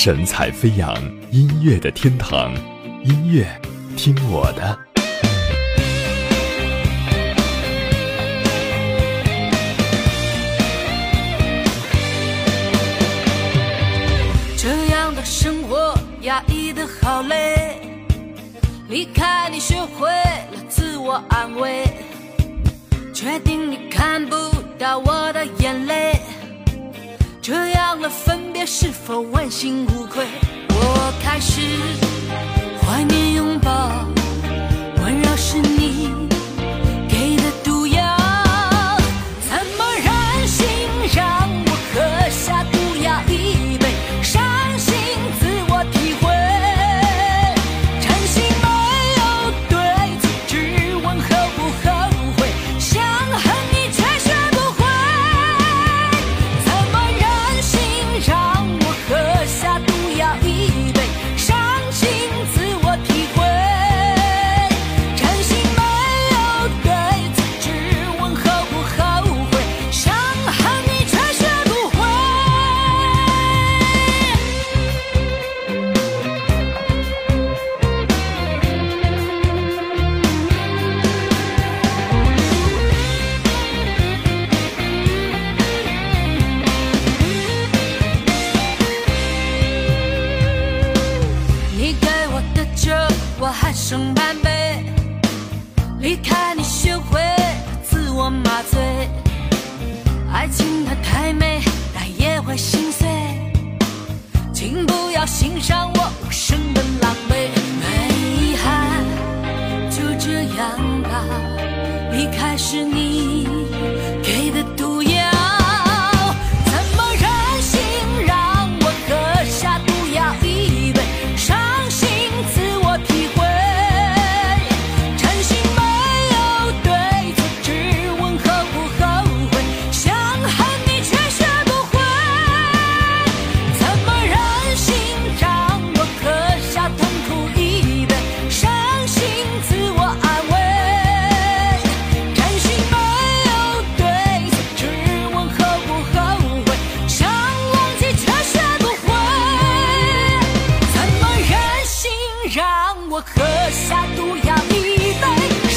神采飞扬音乐的天堂音乐听我的。这样的生活压抑的好累离开你学会了自我安慰确定你看不到我的眼泪这样的是否问心无愧？我开始怀念拥抱温柔是你 somebody 我喝下毒药，一杯。